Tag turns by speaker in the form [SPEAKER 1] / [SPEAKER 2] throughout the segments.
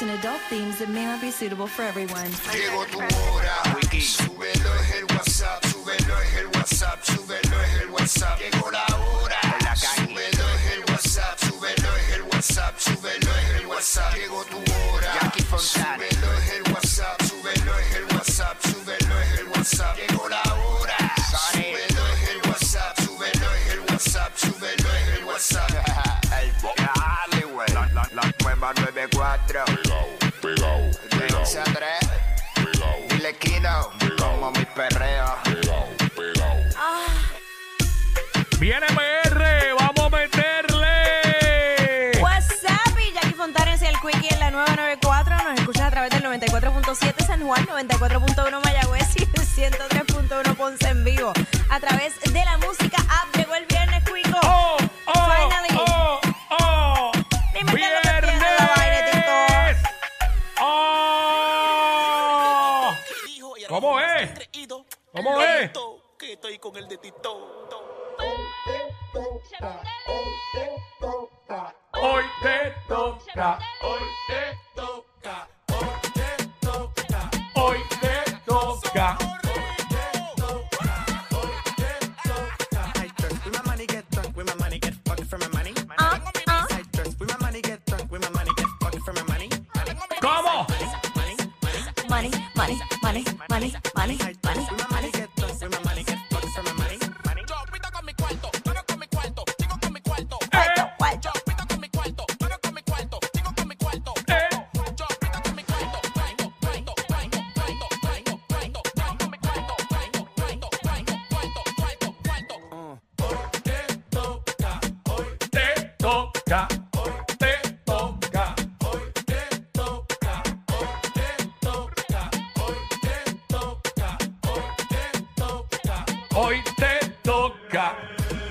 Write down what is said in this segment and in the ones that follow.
[SPEAKER 1] Lyrics and adult themes that may not be suitable for everyone.
[SPEAKER 2] Llegó tu hora, súbelo es el WhatsApp, súbelo es el WhatsApp, súbelo es el WhatsApp. Llegó la hora, súbelo es el WhatsApp, súbelo es el WhatsApp, súbelo es el WhatsApp. Llegó tu hora, súbelo es el WhatsApp, súbelo es el WhatsApp, súbelo es el WhatsApp. Llegó la hora, súbelo es el WhatsApp, súbelo es el WhatsApp, súbelo es el WhatsApp.
[SPEAKER 3] Dale, güey. La, la, la nueva 94. De 11 a 3. Dile Kino. Como mi perreo.
[SPEAKER 4] Viene PR, vamos a meterle.
[SPEAKER 1] WhatsApp y Jackie Fontanes y el Quickie en la 994. Nos escuchas a través del 94.7 San Juan, 94.1 Mayagüez y el 103.1 Ponce en vivo. A través de la música app
[SPEAKER 4] ¿Cómo es? ¿Cómo es?
[SPEAKER 5] Que estoy con el de Tito.
[SPEAKER 4] Hoy te toca, hoy te toca, hoy te toca, hoy te toca.
[SPEAKER 6] money, money, money, money, money, money.
[SPEAKER 4] Got hoy te toca.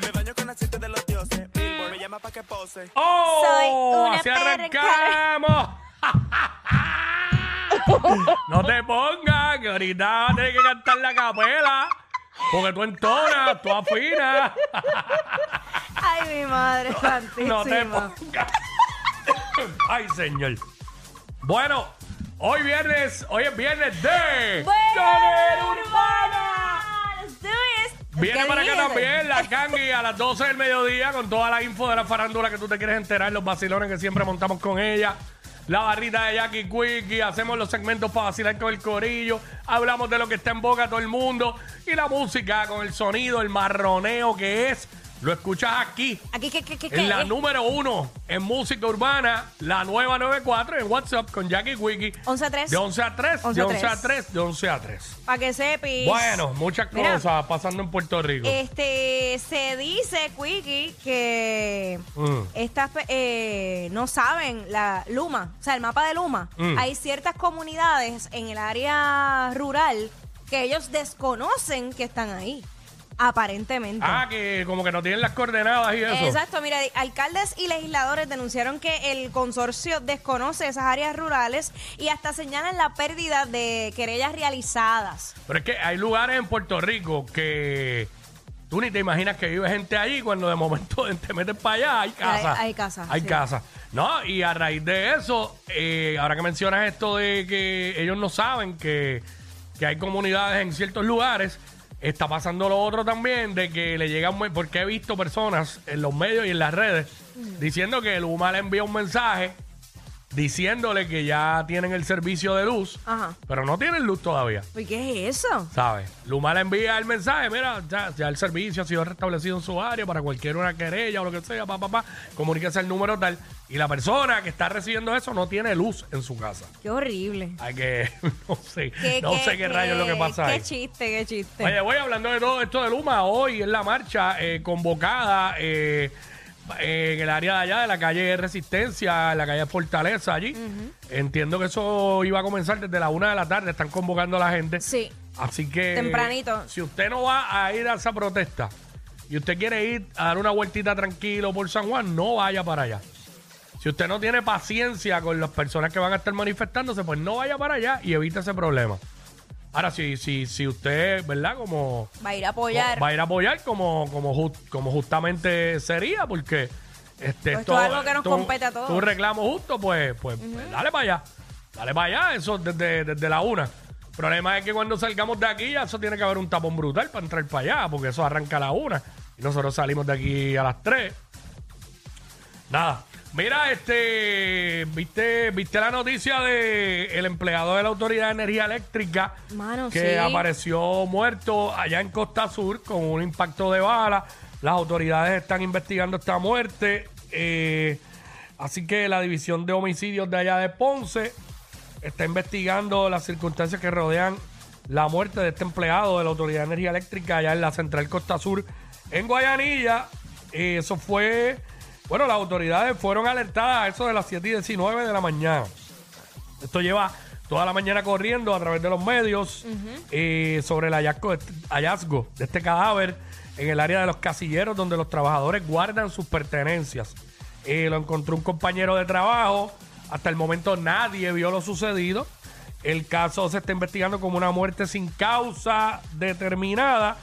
[SPEAKER 6] Me baño con aceite de los dioses. Billboard me llama pa' que pose.
[SPEAKER 4] ¡Oh!
[SPEAKER 1] Soy una
[SPEAKER 4] ¡Así
[SPEAKER 1] perca.
[SPEAKER 4] arrancamos! no te pongas, que ahorita tener que cantar la capela. Porque tú entonas, tú afinas.
[SPEAKER 1] Ay, mi madre
[SPEAKER 4] No te
[SPEAKER 1] santísima.
[SPEAKER 4] pongas. Ay, señor. Bueno, hoy viernes, hoy es viernes de Viene
[SPEAKER 1] ¿Qué
[SPEAKER 4] para acá también la Kangi a las 12 del mediodía con toda la info de la farándula que tú te quieres enterar, los vacilones que siempre montamos con ella. La barrita de Jackie Quickie, hacemos los segmentos para vacilar con el corillo, hablamos de lo que está en boca todo el mundo y la música con el sonido, el marroneo que es, lo escuchas aquí
[SPEAKER 1] Aquí, ¿qué, qué, qué,
[SPEAKER 4] en la
[SPEAKER 1] qué?
[SPEAKER 4] número uno en música urbana, la nueva 94 en WhatsApp con Jackie Quickie.
[SPEAKER 1] 11 a 3.
[SPEAKER 4] De 11 a 3,
[SPEAKER 1] 11
[SPEAKER 4] de
[SPEAKER 1] a
[SPEAKER 4] 11 a
[SPEAKER 1] 3.
[SPEAKER 4] 3, de 11 a 3.
[SPEAKER 1] Para que sepis.
[SPEAKER 4] Bueno, muchas
[SPEAKER 1] Mira.
[SPEAKER 4] cosas pasando en Puerto Rico.
[SPEAKER 1] Este, se dice, Quickie, que
[SPEAKER 4] Mm.
[SPEAKER 1] estas eh, no saben la Luma, o sea, el mapa de Luma.
[SPEAKER 4] Mm.
[SPEAKER 1] Hay ciertas comunidades en el área rural que ellos desconocen que están ahí, aparentemente.
[SPEAKER 4] Ah, que como que no tienen las coordenadas y eso.
[SPEAKER 1] Exacto, mira, alcaldes y legisladores denunciaron que el consorcio desconoce esas áreas rurales y hasta señalan la pérdida de querellas realizadas.
[SPEAKER 4] Pero es que hay lugares en Puerto Rico que tú ni te imaginas que vive gente allí cuando de momento te metes para allá, hay casas.
[SPEAKER 1] Hay- hay casas,
[SPEAKER 4] Hay
[SPEAKER 1] sí.
[SPEAKER 4] casas. No, y a raíz de eso, eh, ahora que mencionas esto de que ellos no saben que, que hay comunidades en ciertos lugares, está pasando lo otro también de que le llegan, porque he visto personas en los medios y en las redes diciendo que el UMA le envía un mensaje diciéndole que ya tienen el servicio de luz,
[SPEAKER 1] Ajá.
[SPEAKER 4] pero no tienen luz todavía.
[SPEAKER 1] ¿Y qué es eso?
[SPEAKER 4] ¿Sabes? Luma le envía el mensaje, mira, ya, ya el servicio ha sido restablecido en su área para cualquier una querella o lo que sea, papá, papá, comuníquese el número tal. Y la persona que está recibiendo eso no tiene luz en su casa.
[SPEAKER 1] Qué horrible.
[SPEAKER 4] Hay que, no sé,
[SPEAKER 1] Qué-
[SPEAKER 4] no
[SPEAKER 1] qué-
[SPEAKER 4] sé qué rayos es lo que pasa
[SPEAKER 1] Qué
[SPEAKER 4] ahí.
[SPEAKER 1] chiste, qué chiste.
[SPEAKER 4] Oye, voy hablando de todo esto de Luma, hoy en la marcha eh, convocada, eh, en el área de allá, de la calle Resistencia, en la calle Fortaleza, allí. Entiendo que eso iba a comenzar desde la una de la tarde. Están convocando a la gente.
[SPEAKER 1] Sí.
[SPEAKER 4] Así que.
[SPEAKER 1] Tempranito.
[SPEAKER 4] Si usted no va a ir a esa protesta y usted quiere ir a dar una vueltita tranquilo por San Juan, no vaya para allá. Si usted no tiene paciencia con las personas que van a estar manifestándose, pues no vaya para allá y evite ese problema. Ahora, si, si, si usted, ¿verdad? Como
[SPEAKER 1] Va a ir a apoyar.
[SPEAKER 4] va a ir a apoyar como, como, ju- como justamente sería, porque este,
[SPEAKER 1] Pues esto es algo que nos
[SPEAKER 4] tu-
[SPEAKER 1] compete a todos.
[SPEAKER 4] Tu reclamo justo, pues, pues, pues, dale para allá. Dale para allá, eso desde, desde la una. El problema es que cuando salgamos de aquí, ya eso tiene que haber un tapón brutal para entrar para allá, porque eso arranca a la una. Y nosotros salimos de aquí a las tres. Nada. Mira, este, viste, viste la noticia de el empleado de la Autoridad de Energía Eléctrica
[SPEAKER 1] Mano,
[SPEAKER 4] que
[SPEAKER 1] sí.
[SPEAKER 4] apareció muerto allá en Costa Sur con un impacto de bala. Las autoridades están investigando esta muerte. eh, así que la División de Homicidios de allá de Ponce está investigando las circunstancias que rodean la muerte de este empleado de la Autoridad de Energía Eléctrica allá en la Central Costa Sur en Guayanilla. Eh, eso fue, bueno, las autoridades fueron alertadas a eso de las 7 y 19 de la mañana. Esto lleva toda la mañana corriendo a través de los medios eh, sobre el hallazgo de, este, hallazgo de este cadáver en el área de los casilleros donde los trabajadores guardan sus pertenencias. Eh, lo encontró un compañero de trabajo. Hasta el momento nadie vio lo sucedido. El caso se está investigando como una muerte sin causa determinada,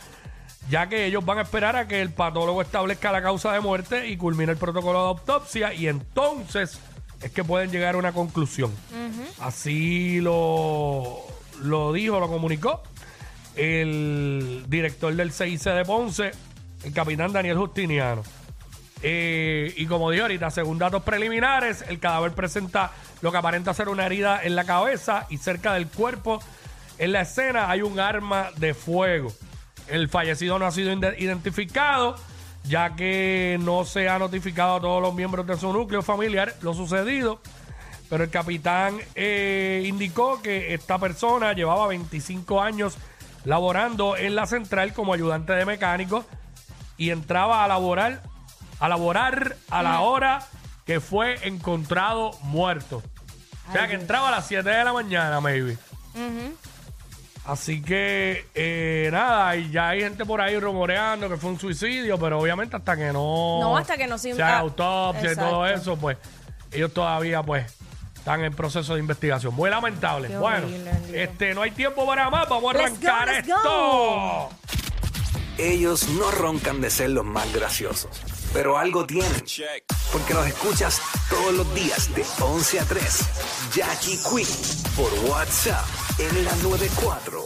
[SPEAKER 4] ya que ellos van a esperar a que el patólogo establezca la causa de muerte y culmine el protocolo de autopsia y entonces es que pueden llegar a una conclusión. Así lo, lo dijo, lo comunicó el director del CIC de Ponce, el capitán Daniel Justiniano. Eh, y como dije ahorita, según datos preliminares, el cadáver presenta lo que aparenta ser una herida en la cabeza y cerca del cuerpo. En la escena hay un arma de fuego. El fallecido no ha sido identificado, ya que no se ha notificado a todos los miembros de su núcleo familiar lo sucedido. Pero el capitán eh, indicó que esta persona llevaba 25 años laborando en la central como ayudante de mecánico y entraba a laborar a laborar a la hora que fue encontrado muerto. O sea que entraba a las 7 de la mañana, maybe. Así que, eh, nada, y ya hay gente por ahí rumoreando que fue un suicidio, pero obviamente hasta que no,
[SPEAKER 1] No, hasta que no se-
[SPEAKER 4] se haga
[SPEAKER 1] ah,
[SPEAKER 4] autopsia y todo
[SPEAKER 1] exacto.
[SPEAKER 4] eso, pues ellos todavía, pues, están en proceso de investigación. Muy lamentable.
[SPEAKER 1] Qué
[SPEAKER 4] bueno,
[SPEAKER 1] horrible, bendito.
[SPEAKER 4] este, no hay tiempo para más, vamos a
[SPEAKER 1] Let's go,
[SPEAKER 4] arrancar
[SPEAKER 1] let's
[SPEAKER 4] esto.
[SPEAKER 1] go.
[SPEAKER 7] Ellos no roncan de ser los más graciosos, pero algo tienen. Porque los escuchas todos los días de 11 a 3. Jackie Quinn por WhatsApp en la 94.